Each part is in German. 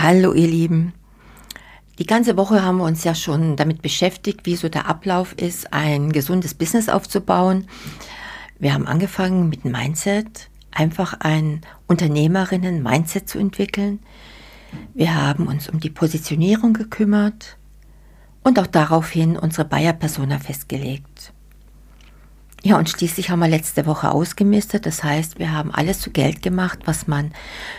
Hallo ihr Lieben. Die ganze Woche haben wir uns ja schon damit beschäftigt, wie so der Ablauf ist, ein gesundes Business aufzubauen. Wir haben angefangen mit Mindset, einfach ein Unternehmerinnen-Mindset zu entwickeln. Wir haben uns um die Positionierung gekümmert und auch daraufhin unsere Bayer-Persona festgelegt. Ja, und schließlich haben wir letzte Woche ausgemistet. Das heißt, wir haben alles zu Geld gemacht, was man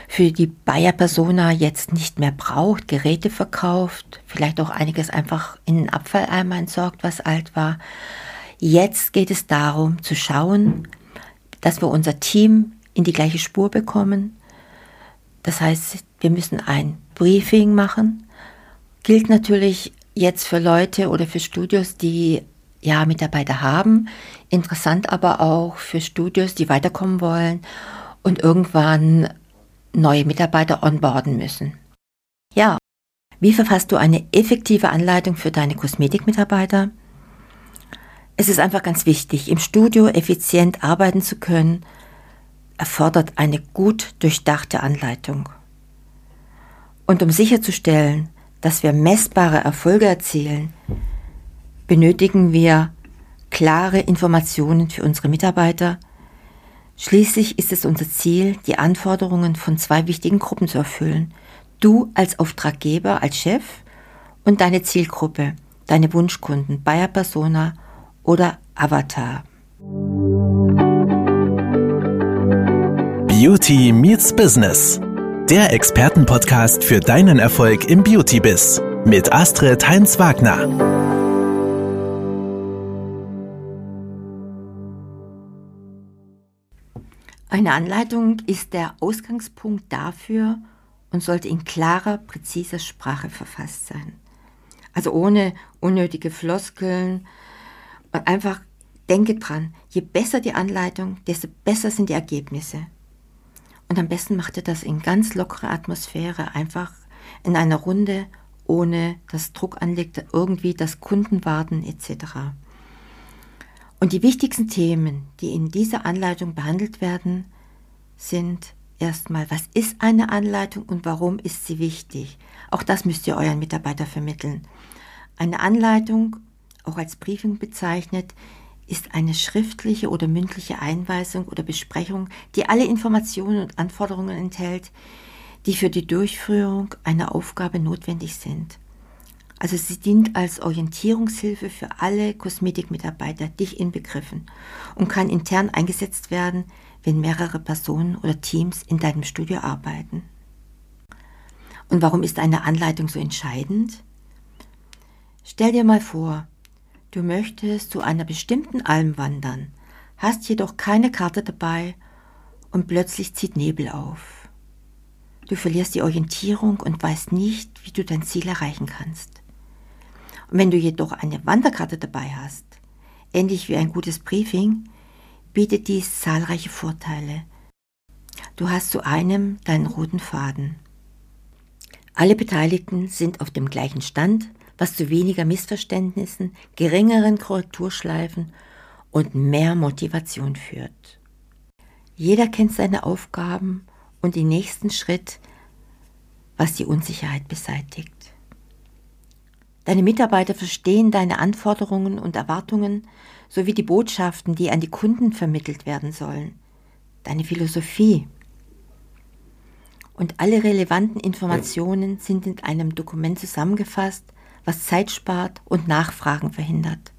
für die Bayer Persona jetzt nicht mehr braucht. Geräte verkauft, vielleicht auch einiges einfach in den Abfalleimer entsorgt, was alt war. Jetzt geht es darum zu schauen, dass wir unser Team in die gleiche Spur bekommen. Das heißt, wir müssen ein Briefing machen. Gilt natürlich jetzt für Leute oder für Studios, die ja, Mitarbeiter haben. Interessant aber auch für Studios, die weiterkommen wollen und irgendwann neue Mitarbeiter onboarden müssen. Ja, wie verfasst du eine effektive Anleitung für deine Kosmetikmitarbeiter? Es ist einfach ganz wichtig, im Studio effizient arbeiten zu können, erfordert eine gut durchdachte Anleitung. Und um sicherzustellen, dass wir messbare Erfolge erzielen, benötigen wir klare Informationen für unsere Mitarbeiter. Schließlich ist es unser Ziel, die Anforderungen von zwei wichtigen Gruppen zu erfüllen. Du als Auftraggeber, als Chef und deine Zielgruppe, deine Wunschkunden, Bayer Persona oder Avatar. Beauty meets Business. Der Expertenpodcast für deinen Erfolg im Beauty-Biz mit Astrid Heinz-Wagner. Eine Anleitung ist der Ausgangspunkt dafür und sollte in klarer, präziser Sprache verfasst sein. Also ohne unnötige Floskeln. Und einfach denke dran, je besser die Anleitung, desto besser sind die Ergebnisse. Und am besten macht ihr das in ganz lockerer Atmosphäre, einfach in einer Runde, ohne dass Druck anlegt, irgendwie das Kunden warten etc. Und die wichtigsten Themen, die in dieser Anleitung behandelt werden, sind erstmal, was ist eine Anleitung und warum ist sie wichtig? Auch das müsst ihr euren Mitarbeiter vermitteln. Eine Anleitung, auch als Briefing bezeichnet, ist eine schriftliche oder mündliche Einweisung oder Besprechung, die alle Informationen und Anforderungen enthält, die für die Durchführung einer Aufgabe notwendig sind. Also sie dient als Orientierungshilfe für alle Kosmetikmitarbeiter, dich inbegriffen, und kann intern eingesetzt werden, wenn mehrere Personen oder Teams in deinem Studio arbeiten. Und warum ist eine Anleitung so entscheidend? Stell dir mal vor, du möchtest zu einer bestimmten Alm wandern, hast jedoch keine Karte dabei und plötzlich zieht Nebel auf. Du verlierst die Orientierung und weißt nicht, wie du dein Ziel erreichen kannst. Wenn du jedoch eine Wanderkarte dabei hast, ähnlich wie ein gutes Briefing, bietet dies zahlreiche Vorteile. Du hast zu einem deinen roten Faden. Alle Beteiligten sind auf dem gleichen Stand, was zu weniger Missverständnissen, geringeren Korrekturschleifen und mehr Motivation führt. Jeder kennt seine Aufgaben und den nächsten Schritt, was die Unsicherheit beseitigt. Deine Mitarbeiter verstehen deine Anforderungen und Erwartungen sowie die Botschaften, die an die Kunden vermittelt werden sollen. Deine Philosophie. Und alle relevanten Informationen sind in einem Dokument zusammengefasst, was Zeit spart und Nachfragen verhindert.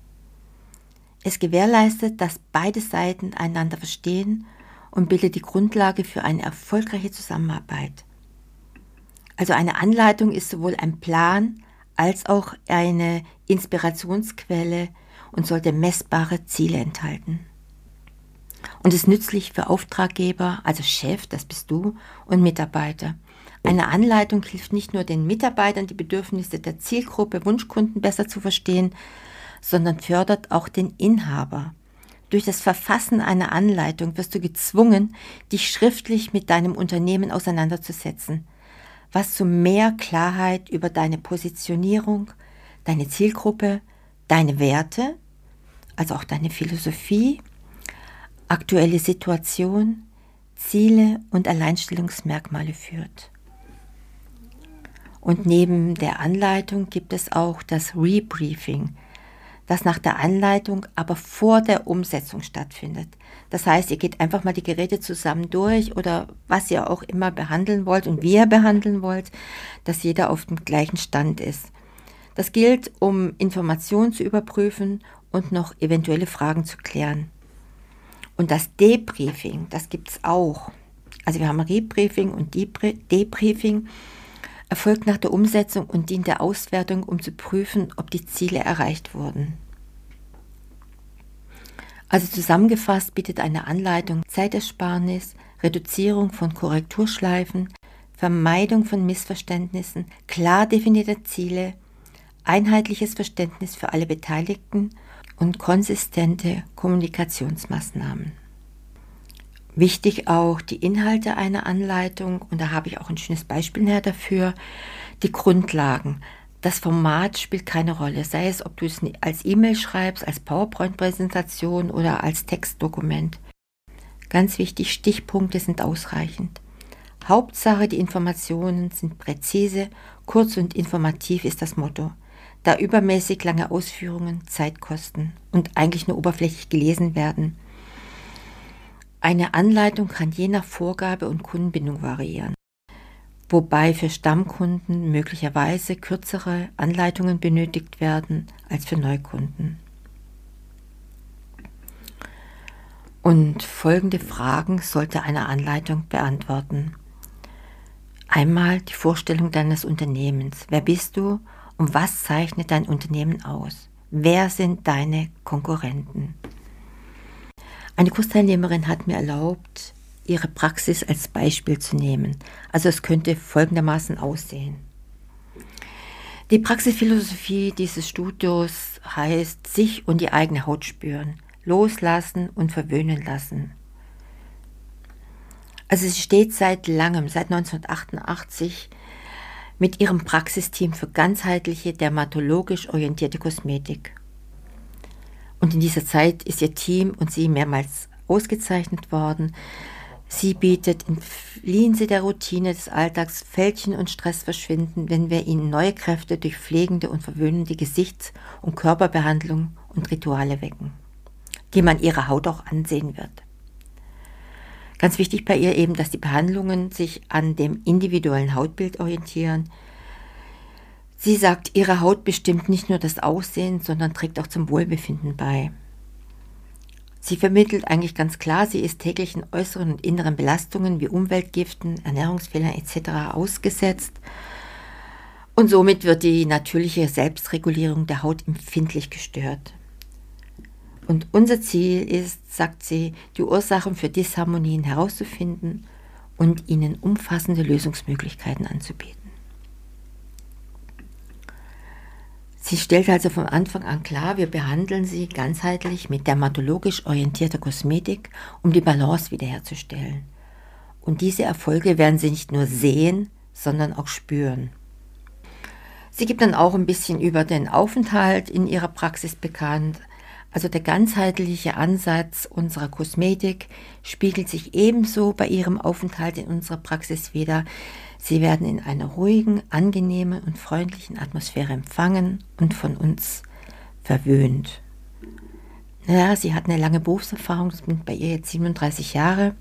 Es gewährleistet, dass beide Seiten einander verstehen und bildet die Grundlage für eine erfolgreiche Zusammenarbeit. Also eine Anleitung ist sowohl ein Plan als auch eine Inspirationsquelle und sollte messbare Ziele enthalten. Und ist nützlich für Auftraggeber, also Chef, das bist du, und Mitarbeiter. Eine Anleitung hilft nicht nur den Mitarbeitern, die Bedürfnisse der Zielgruppe Wunschkunden besser zu verstehen, sondern fördert auch den Inhaber. Durch das Verfassen einer Anleitung wirst du gezwungen, dich schriftlich mit deinem Unternehmen auseinanderzusetzen was zu mehr Klarheit über deine Positionierung, deine Zielgruppe, deine Werte, also auch deine Philosophie, aktuelle Situation, Ziele und Alleinstellungsmerkmale führt. Und neben der Anleitung gibt es auch das Rebriefing, das nach der Anleitung, aber vor der Umsetzung stattfindet. Das heißt, ihr geht einfach mal die Geräte zusammen durch oder was ihr auch immer behandeln wollt und wie ihr behandeln wollt, dass jeder auf dem gleichen Stand ist. Das gilt, um Informationen zu überprüfen und noch eventuelle Fragen zu klären. Und das Debriefing, das gibt es auch. Also wir haben Rebriefing und Debriefing erfolgt nach der Umsetzung und dient der Auswertung, um zu prüfen, ob die Ziele erreicht wurden. Also zusammengefasst bietet eine Anleitung Zeitersparnis, Reduzierung von Korrekturschleifen, Vermeidung von Missverständnissen, klar definierte Ziele, einheitliches Verständnis für alle Beteiligten und konsistente Kommunikationsmaßnahmen. Wichtig auch die Inhalte einer Anleitung, und da habe ich auch ein schönes Beispiel näher dafür, die Grundlagen, das Format spielt keine Rolle, sei es, ob du es als E-Mail schreibst, als PowerPoint-Präsentation oder als Textdokument. Ganz wichtig, Stichpunkte sind ausreichend. Hauptsache, die Informationen sind präzise, kurz und informativ ist das Motto, da übermäßig lange Ausführungen Zeit kosten und eigentlich nur oberflächlich gelesen werden. Eine Anleitung kann je nach Vorgabe und Kundenbindung variieren wobei für Stammkunden möglicherweise kürzere Anleitungen benötigt werden als für Neukunden. Und folgende Fragen sollte eine Anleitung beantworten. Einmal die Vorstellung deines Unternehmens. Wer bist du und was zeichnet dein Unternehmen aus? Wer sind deine Konkurrenten? Eine Kursteilnehmerin hat mir erlaubt, ihre Praxis als Beispiel zu nehmen. Also es könnte folgendermaßen aussehen. Die Praxisphilosophie dieses Studios heißt sich und die eigene Haut spüren, loslassen und verwöhnen lassen. Also sie steht seit langem, seit 1988, mit ihrem Praxisteam für ganzheitliche, dermatologisch orientierte Kosmetik. Und in dieser Zeit ist ihr Team und sie mehrmals ausgezeichnet worden. Sie bietet, entfliehen Sie der Routine des Alltags, Fältchen und Stress verschwinden, wenn wir Ihnen neue Kräfte durch pflegende und verwöhnende Gesichts- und Körperbehandlung und Rituale wecken, die man ihrer Haut auch ansehen wird. Ganz wichtig bei ihr eben, dass die Behandlungen sich an dem individuellen Hautbild orientieren. Sie sagt, ihre Haut bestimmt nicht nur das Aussehen, sondern trägt auch zum Wohlbefinden bei. Sie vermittelt eigentlich ganz klar, sie ist täglichen äußeren und inneren Belastungen wie Umweltgiften, Ernährungsfehlern etc. ausgesetzt. Und somit wird die natürliche Selbstregulierung der Haut empfindlich gestört. Und unser Ziel ist, sagt sie, die Ursachen für Disharmonien herauszufinden und ihnen umfassende Lösungsmöglichkeiten anzubieten. Sie stellt also von Anfang an klar, wir behandeln sie ganzheitlich mit dermatologisch orientierter Kosmetik, um die Balance wiederherzustellen. Und diese Erfolge werden Sie nicht nur sehen, sondern auch spüren. Sie gibt dann auch ein bisschen über den Aufenthalt in ihrer Praxis bekannt. Also der ganzheitliche Ansatz unserer Kosmetik spiegelt sich ebenso bei ihrem Aufenthalt in unserer Praxis wieder, Sie werden in einer ruhigen, angenehmen und freundlichen Atmosphäre empfangen und von uns verwöhnt. Ja, sie hat eine lange Berufserfahrung, das sind bei ihr jetzt 37 Jahre.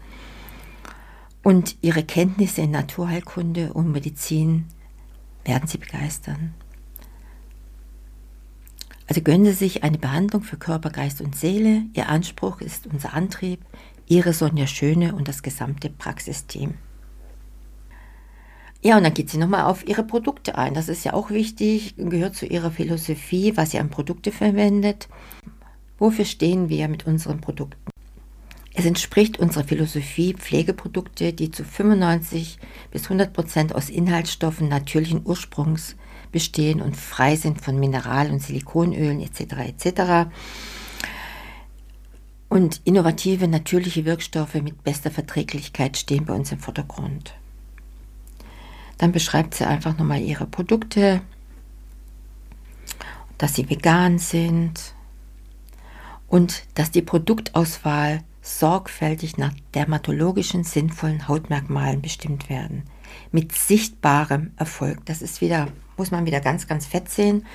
Und ihre Kenntnisse in Naturheilkunde und Medizin werden sie begeistern. Also gönnen Sie sich eine Behandlung für Körper, Geist und Seele. Ihr Anspruch ist unser Antrieb, Ihre Sonja Schöne und das gesamte Praxisteam. Ja, und dann geht sie nochmal auf ihre Produkte ein. Das ist ja auch wichtig, gehört zu ihrer Philosophie, was sie an Produkte verwendet. Wofür stehen wir mit unseren Produkten? Es entspricht unserer Philosophie, Pflegeprodukte, die zu 95 bis 100 Prozent aus Inhaltsstoffen natürlichen Ursprungs bestehen und frei sind von Mineral- und Silikonölen etc. etc. Und innovative, natürliche Wirkstoffe mit bester Verträglichkeit stehen bei uns im Vordergrund. Dann beschreibt sie einfach nochmal ihre Produkte, dass sie vegan sind und dass die Produktauswahl sorgfältig nach dermatologischen sinnvollen Hautmerkmalen bestimmt werden. Mit sichtbarem Erfolg. Das ist wieder, muss man wieder ganz, ganz fett sehen.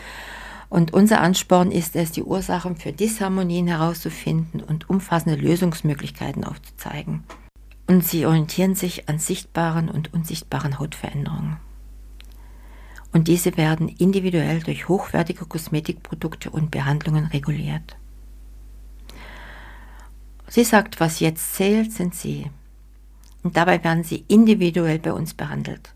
Und unser Ansporn ist es, die Ursachen für Disharmonien herauszufinden und umfassende Lösungsmöglichkeiten aufzuzeigen. Und sie orientieren sich an sichtbaren und unsichtbaren Hautveränderungen. Und diese werden individuell durch hochwertige Kosmetikprodukte und Behandlungen reguliert. Sie sagt, was jetzt zählt, sind Sie. Und dabei werden Sie individuell bei uns behandelt.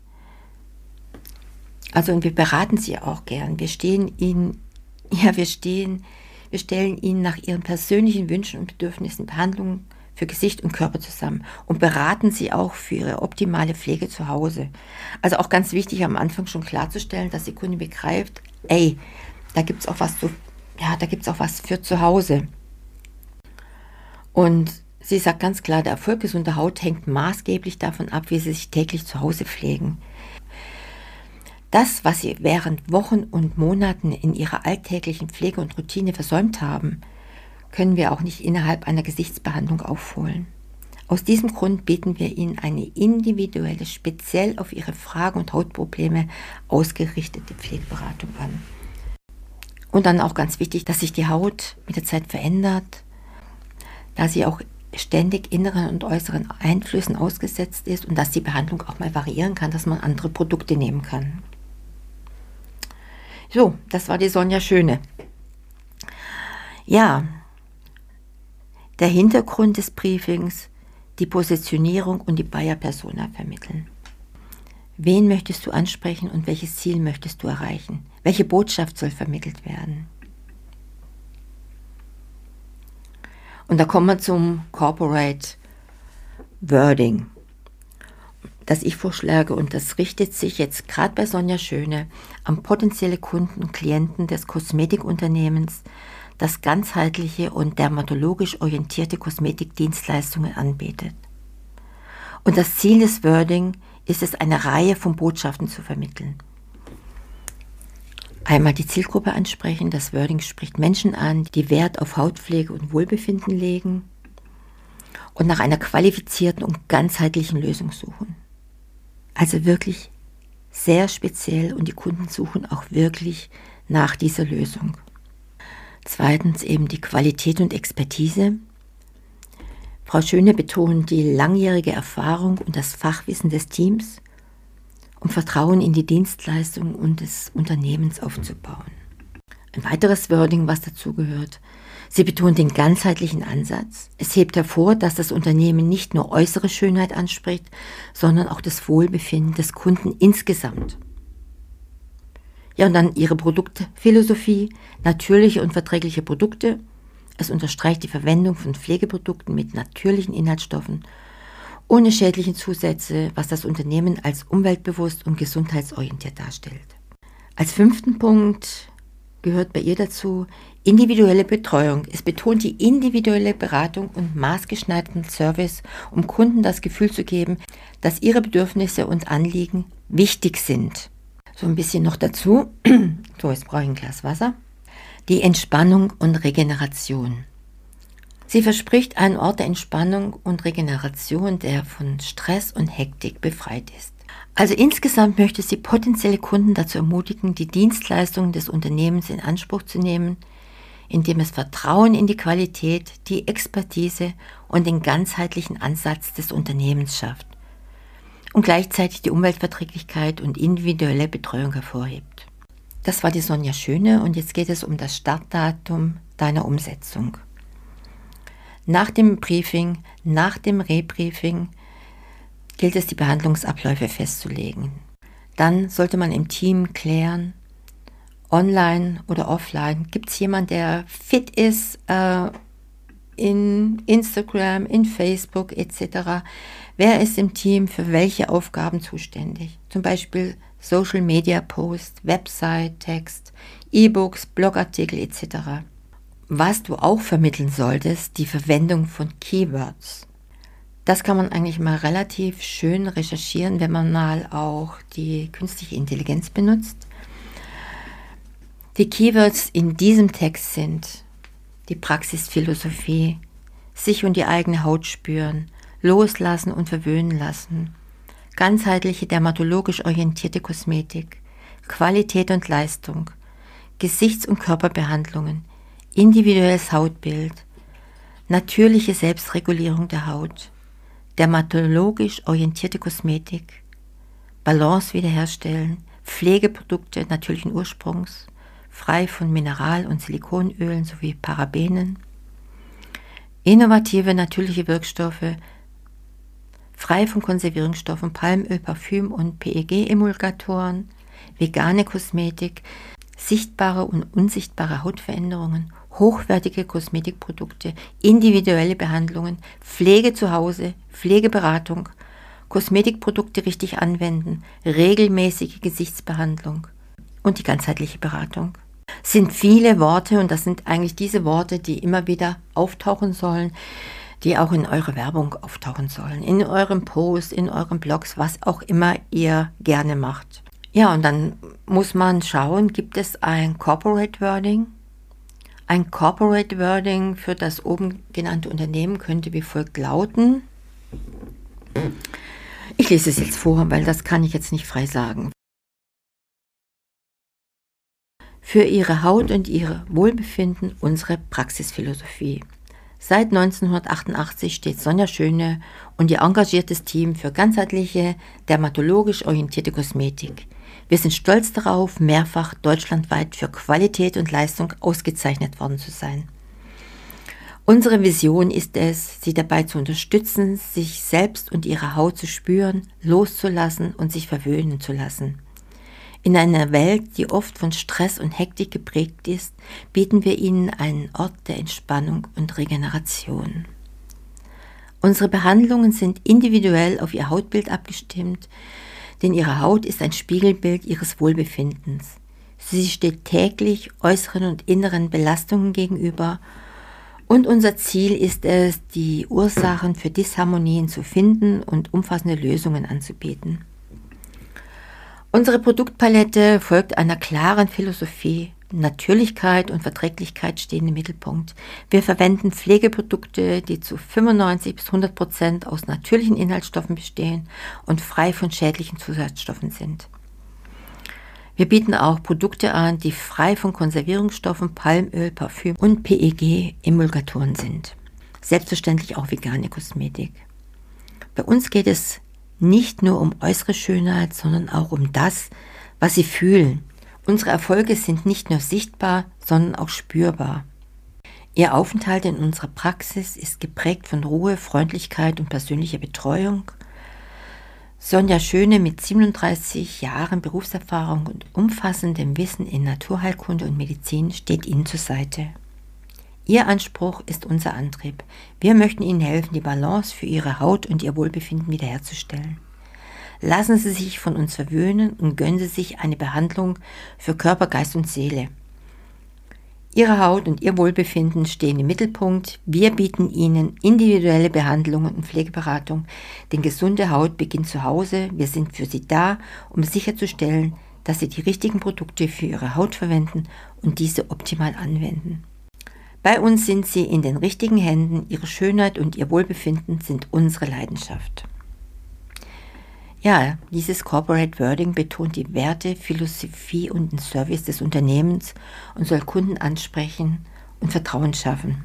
Also und wir beraten Sie auch gern. Wir stehen Ihnen, ja, wir stehen, wir stellen Ihnen nach Ihren persönlichen Wünschen und Bedürfnissen Behandlungen für Gesicht und Körper zusammen und beraten Sie auch für Ihre optimale Pflege zu Hause. Also auch ganz wichtig am Anfang schon klarzustellen, dass die Kunde begreift, ey, da gibt es auch was zu, ja, da gibt es auch was für zu Hause. Und sie sagt ganz klar, der Erfolg gesunder Haut hängt maßgeblich davon ab, wie sie sich täglich zu Hause pflegen. Das, was sie während Wochen und Monaten in ihrer alltäglichen Pflege und Routine versäumt haben, können wir auch nicht innerhalb einer Gesichtsbehandlung aufholen. Aus diesem Grund bieten wir Ihnen eine individuelle, speziell auf Ihre Fragen und Hautprobleme ausgerichtete Pflegeberatung an. Und dann auch ganz wichtig, dass sich die Haut mit der Zeit verändert, da sie auch ständig inneren und äußeren Einflüssen ausgesetzt ist und dass die Behandlung auch mal variieren kann, dass man andere Produkte nehmen kann. So, das war die Sonja Schöne. Ja, der Hintergrund des Briefings, die Positionierung und die Bayer-Persona vermitteln. Wen möchtest du ansprechen und welches Ziel möchtest du erreichen? Welche Botschaft soll vermittelt werden? Und da kommen wir zum Corporate Wording, das ich vorschlage. Und das richtet sich jetzt gerade bei Sonja Schöne an potenzielle Kunden und Klienten des Kosmetikunternehmens, das ganzheitliche und dermatologisch orientierte Kosmetikdienstleistungen anbietet. Und das Ziel des Wording ist es, eine Reihe von Botschaften zu vermitteln. Einmal die Zielgruppe ansprechen. Das Wording spricht Menschen an, die Wert auf Hautpflege und Wohlbefinden legen und nach einer qualifizierten und ganzheitlichen Lösung suchen. Also wirklich sehr speziell und die Kunden suchen auch wirklich nach dieser Lösung. Zweitens eben die Qualität und Expertise. Frau Schöne betont die langjährige Erfahrung und das Fachwissen des Teams um Vertrauen in die Dienstleistung und des Unternehmens aufzubauen. Ein weiteres Wording, was dazugehört. Sie betont den ganzheitlichen Ansatz. Es hebt hervor, dass das Unternehmen nicht nur äußere Schönheit anspricht, sondern auch das Wohlbefinden des Kunden insgesamt. Ja, und dann ihre Produktphilosophie, natürliche und verträgliche Produkte. Es unterstreicht die Verwendung von Pflegeprodukten mit natürlichen Inhaltsstoffen ohne schädliche Zusätze, was das Unternehmen als umweltbewusst und gesundheitsorientiert darstellt. Als fünften Punkt gehört bei ihr dazu individuelle Betreuung. Es betont die individuelle Beratung und maßgeschneiderten Service, um Kunden das Gefühl zu geben, dass ihre Bedürfnisse und Anliegen wichtig sind. So ein bisschen noch dazu. so, jetzt brauche ich ein Glas Wasser. Die Entspannung und Regeneration. Sie verspricht einen Ort der Entspannung und Regeneration, der von Stress und Hektik befreit ist. Also insgesamt möchte sie potenzielle Kunden dazu ermutigen, die Dienstleistungen des Unternehmens in Anspruch zu nehmen, indem es Vertrauen in die Qualität, die Expertise und den ganzheitlichen Ansatz des Unternehmens schafft und gleichzeitig die Umweltverträglichkeit und individuelle Betreuung hervorhebt. Das war die Sonja Schöne und jetzt geht es um das Startdatum deiner Umsetzung nach dem Briefing, nach dem Rebriefing gilt es, die Behandlungsabläufe festzulegen. Dann sollte man im Team klären, online oder offline, gibt es jemanden, der fit ist äh, in Instagram, in Facebook etc. Wer ist im Team für welche Aufgaben zuständig? Zum Beispiel Social Media Post, Website, Text, E-Books, Blogartikel etc. Was du auch vermitteln solltest, die Verwendung von Keywords. Das kann man eigentlich mal relativ schön recherchieren, wenn man mal auch die künstliche Intelligenz benutzt. Die Keywords in diesem Text sind die Praxisphilosophie, sich und die eigene Haut spüren, loslassen und verwöhnen lassen, ganzheitliche dermatologisch orientierte Kosmetik, Qualität und Leistung, Gesichts- und Körperbehandlungen, individuelles Hautbild, natürliche Selbstregulierung der Haut, dermatologisch orientierte Kosmetik, Balance wiederherstellen, Pflegeprodukte natürlichen Ursprungs, frei von Mineral- und Silikonölen sowie Parabenen, innovative natürliche Wirkstoffe, frei von Konservierungsstoffen, Palmöl, Parfüm und PEG-Emulgatoren, vegane Kosmetik, sichtbare und unsichtbare Hautveränderungen, hochwertige Kosmetikprodukte, individuelle Behandlungen, Pflege zu Hause, Pflegeberatung, Kosmetikprodukte richtig anwenden, regelmäßige Gesichtsbehandlung und die ganzheitliche Beratung. Sind viele Worte und das sind eigentlich diese Worte, die immer wieder auftauchen sollen, die auch in eurer Werbung auftauchen sollen, in eurem Post, in euren Blogs, was auch immer ihr gerne macht. Ja, und dann muss man schauen, gibt es ein Corporate Wording? Ein Corporate Wording für das oben genannte Unternehmen könnte wie folgt lauten. Ich lese es jetzt vor, weil das kann ich jetzt nicht frei sagen. Für ihre Haut und ihr Wohlbefinden unsere Praxisphilosophie. Seit 1988 steht Sonja Schöne und ihr engagiertes Team für ganzheitliche, dermatologisch orientierte Kosmetik. Wir sind stolz darauf, mehrfach deutschlandweit für Qualität und Leistung ausgezeichnet worden zu sein. Unsere Vision ist es, sie dabei zu unterstützen, sich selbst und ihre Haut zu spüren, loszulassen und sich verwöhnen zu lassen. In einer Welt, die oft von Stress und Hektik geprägt ist, bieten wir ihnen einen Ort der Entspannung und Regeneration. Unsere Behandlungen sind individuell auf ihr Hautbild abgestimmt, denn ihre Haut ist ein Spiegelbild ihres Wohlbefindens. Sie steht täglich äußeren und inneren Belastungen gegenüber und unser Ziel ist es, die Ursachen für Disharmonien zu finden und umfassende Lösungen anzubieten. Unsere Produktpalette folgt einer klaren Philosophie. Natürlichkeit und Verträglichkeit stehen im Mittelpunkt. Wir verwenden Pflegeprodukte, die zu 95 bis 100 Prozent aus natürlichen Inhaltsstoffen bestehen und frei von schädlichen Zusatzstoffen sind. Wir bieten auch Produkte an, die frei von Konservierungsstoffen, Palmöl, Parfüm und PEG-Emulgatoren sind. Selbstverständlich auch vegane Kosmetik. Bei uns geht es nicht nur um äußere Schönheit, sondern auch um das, was Sie fühlen. Unsere Erfolge sind nicht nur sichtbar, sondern auch spürbar. Ihr Aufenthalt in unserer Praxis ist geprägt von Ruhe, Freundlichkeit und persönlicher Betreuung Sonja Schöne mit 37 Jahren Berufserfahrung und umfassendem Wissen in Naturheilkunde und Medizin steht Ihnen zur Seite. Ihr Anspruch ist unser Antrieb. Wir möchten Ihnen helfen, die Balance für Ihre Haut und Ihr Wohlbefinden wiederherzustellen. Lassen Sie sich von uns verwöhnen und gönnen Sie sich eine Behandlung für Körper, Geist und Seele. Ihre Haut und Ihr Wohlbefinden stehen im Mittelpunkt. Wir bieten Ihnen individuelle Behandlungen und Pflegeberatung. Denn gesunde Haut beginnt zu Hause. Wir sind für Sie da, um sicherzustellen, dass Sie die richtigen Produkte für Ihre Haut verwenden und diese optimal anwenden. Bei uns sind Sie in den richtigen Händen. Ihre Schönheit und Ihr Wohlbefinden sind unsere Leidenschaft. Ja, dieses Corporate Wording betont die Werte, Philosophie und den Service des Unternehmens und soll Kunden ansprechen und Vertrauen schaffen.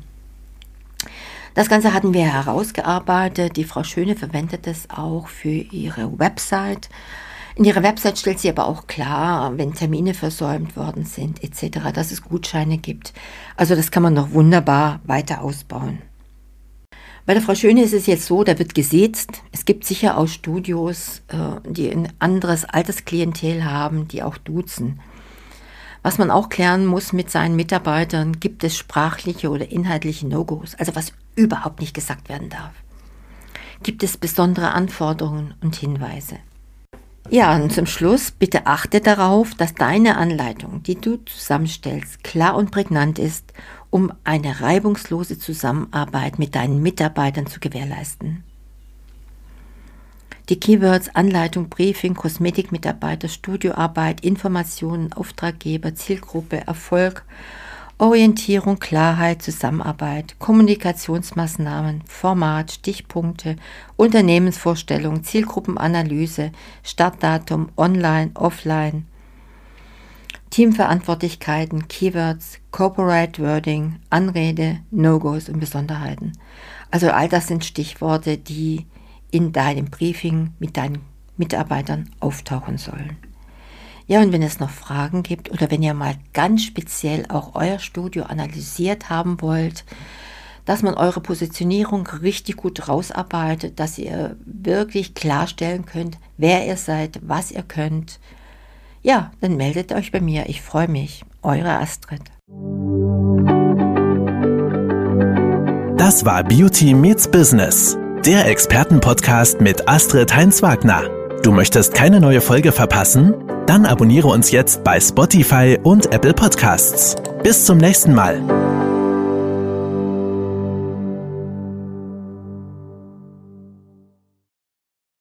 Das Ganze hatten wir herausgearbeitet. Die Frau Schöne verwendet es auch für ihre Website. In ihrer Website stellt sie aber auch klar, wenn Termine versäumt worden sind etc., dass es Gutscheine gibt. Also das kann man noch wunderbar weiter ausbauen. Bei der Frau Schöne ist es jetzt so, da wird gesetzt. Es gibt sicher auch Studios, äh, die ein anderes Altersklientel haben, die auch duzen. Was man auch klären muss mit seinen Mitarbeitern, gibt es sprachliche oder inhaltliche No-Gos, also was überhaupt nicht gesagt werden darf. Gibt es besondere Anforderungen und Hinweise? Ja, und zum Schluss bitte achte darauf, dass deine Anleitung, die du zusammenstellst, klar und prägnant ist um eine reibungslose Zusammenarbeit mit deinen Mitarbeitern zu gewährleisten. Die Keywords Anleitung, Briefing, Kosmetikmitarbeiter, Studioarbeit, Informationen, Auftraggeber, Zielgruppe, Erfolg Orientierung, Klarheit, Zusammenarbeit, Kommunikationsmaßnahmen, Format, Stichpunkte, Unternehmensvorstellung, Zielgruppenanalyse, Startdatum, Online, Offline, Teamverantwortlichkeiten, Keywords, Corporate Wording, Anrede, No-Gos und Besonderheiten. Also all das sind Stichworte, die in deinem Briefing mit deinen Mitarbeitern auftauchen sollen. Ja, und wenn es noch Fragen gibt oder wenn ihr mal ganz speziell auch euer Studio analysiert haben wollt, dass man eure Positionierung richtig gut rausarbeitet, dass ihr wirklich klarstellen könnt, wer ihr seid, was ihr könnt, ja, dann meldet euch bei mir. Ich freue mich. Eure Astrid. Das war Beauty Meets Business, der Expertenpodcast mit Astrid Heinz-Wagner. Du möchtest keine neue Folge verpassen? Dann abonniere uns jetzt bei Spotify und Apple Podcasts. Bis zum nächsten Mal.